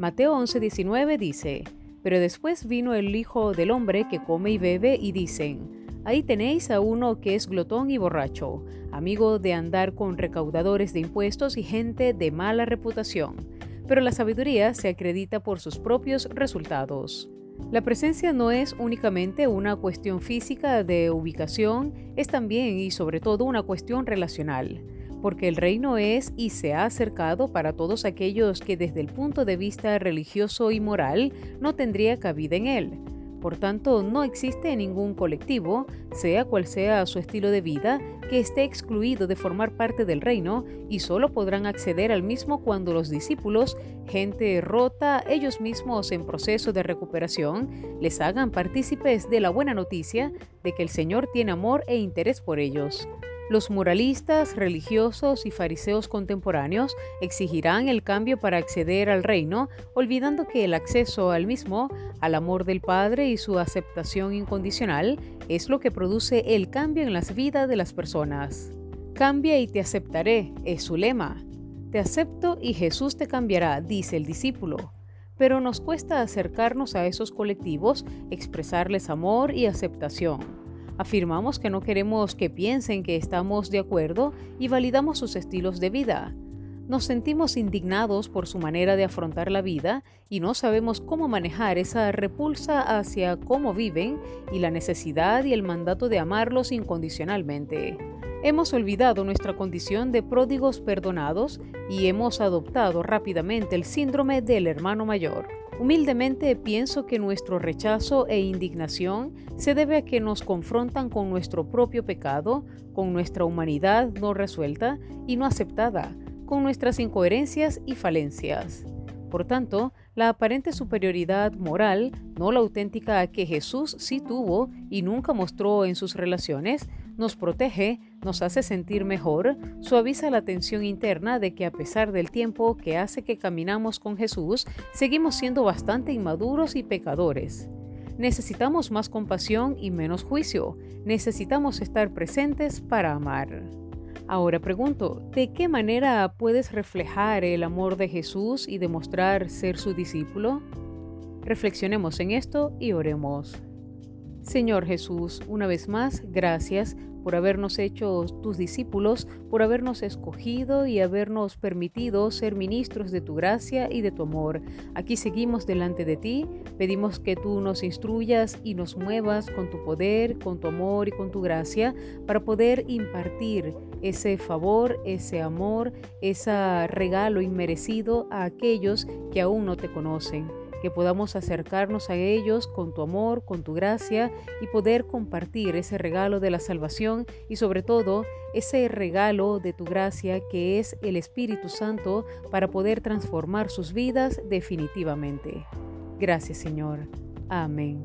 Mateo 11:19 dice, Pero después vino el Hijo del Hombre que come y bebe y dicen, Ahí tenéis a uno que es glotón y borracho, amigo de andar con recaudadores de impuestos y gente de mala reputación. Pero la sabiduría se acredita por sus propios resultados. La presencia no es únicamente una cuestión física de ubicación, es también y sobre todo una cuestión relacional porque el reino es y se ha acercado para todos aquellos que desde el punto de vista religioso y moral no tendría cabida en él. Por tanto, no existe ningún colectivo, sea cual sea su estilo de vida, que esté excluido de formar parte del reino y solo podrán acceder al mismo cuando los discípulos, gente rota, ellos mismos en proceso de recuperación, les hagan partícipes de la buena noticia de que el Señor tiene amor e interés por ellos. Los moralistas, religiosos y fariseos contemporáneos exigirán el cambio para acceder al reino, olvidando que el acceso al mismo, al amor del Padre y su aceptación incondicional, es lo que produce el cambio en las vidas de las personas. Cambia y te aceptaré, es su lema. Te acepto y Jesús te cambiará, dice el discípulo. Pero nos cuesta acercarnos a esos colectivos, expresarles amor y aceptación. Afirmamos que no queremos que piensen que estamos de acuerdo y validamos sus estilos de vida. Nos sentimos indignados por su manera de afrontar la vida y no sabemos cómo manejar esa repulsa hacia cómo viven y la necesidad y el mandato de amarlos incondicionalmente. Hemos olvidado nuestra condición de pródigos perdonados y hemos adoptado rápidamente el síndrome del hermano mayor. Humildemente pienso que nuestro rechazo e indignación se debe a que nos confrontan con nuestro propio pecado, con nuestra humanidad no resuelta y no aceptada, con nuestras incoherencias y falencias. Por tanto, la aparente superioridad moral, no la auténtica que Jesús sí tuvo y nunca mostró en sus relaciones, nos protege, nos hace sentir mejor, suaviza la tensión interna de que a pesar del tiempo que hace que caminamos con Jesús, seguimos siendo bastante inmaduros y pecadores. Necesitamos más compasión y menos juicio. Necesitamos estar presentes para amar. Ahora pregunto, ¿de qué manera puedes reflejar el amor de Jesús y demostrar ser su discípulo? Reflexionemos en esto y oremos. Señor Jesús, una vez más, gracias por habernos hecho tus discípulos, por habernos escogido y habernos permitido ser ministros de tu gracia y de tu amor. Aquí seguimos delante de ti, pedimos que tú nos instruyas y nos muevas con tu poder, con tu amor y con tu gracia para poder impartir ese favor, ese amor, ese regalo inmerecido a aquellos que aún no te conocen que podamos acercarnos a ellos con tu amor, con tu gracia y poder compartir ese regalo de la salvación y sobre todo ese regalo de tu gracia que es el Espíritu Santo para poder transformar sus vidas definitivamente. Gracias Señor. Amén.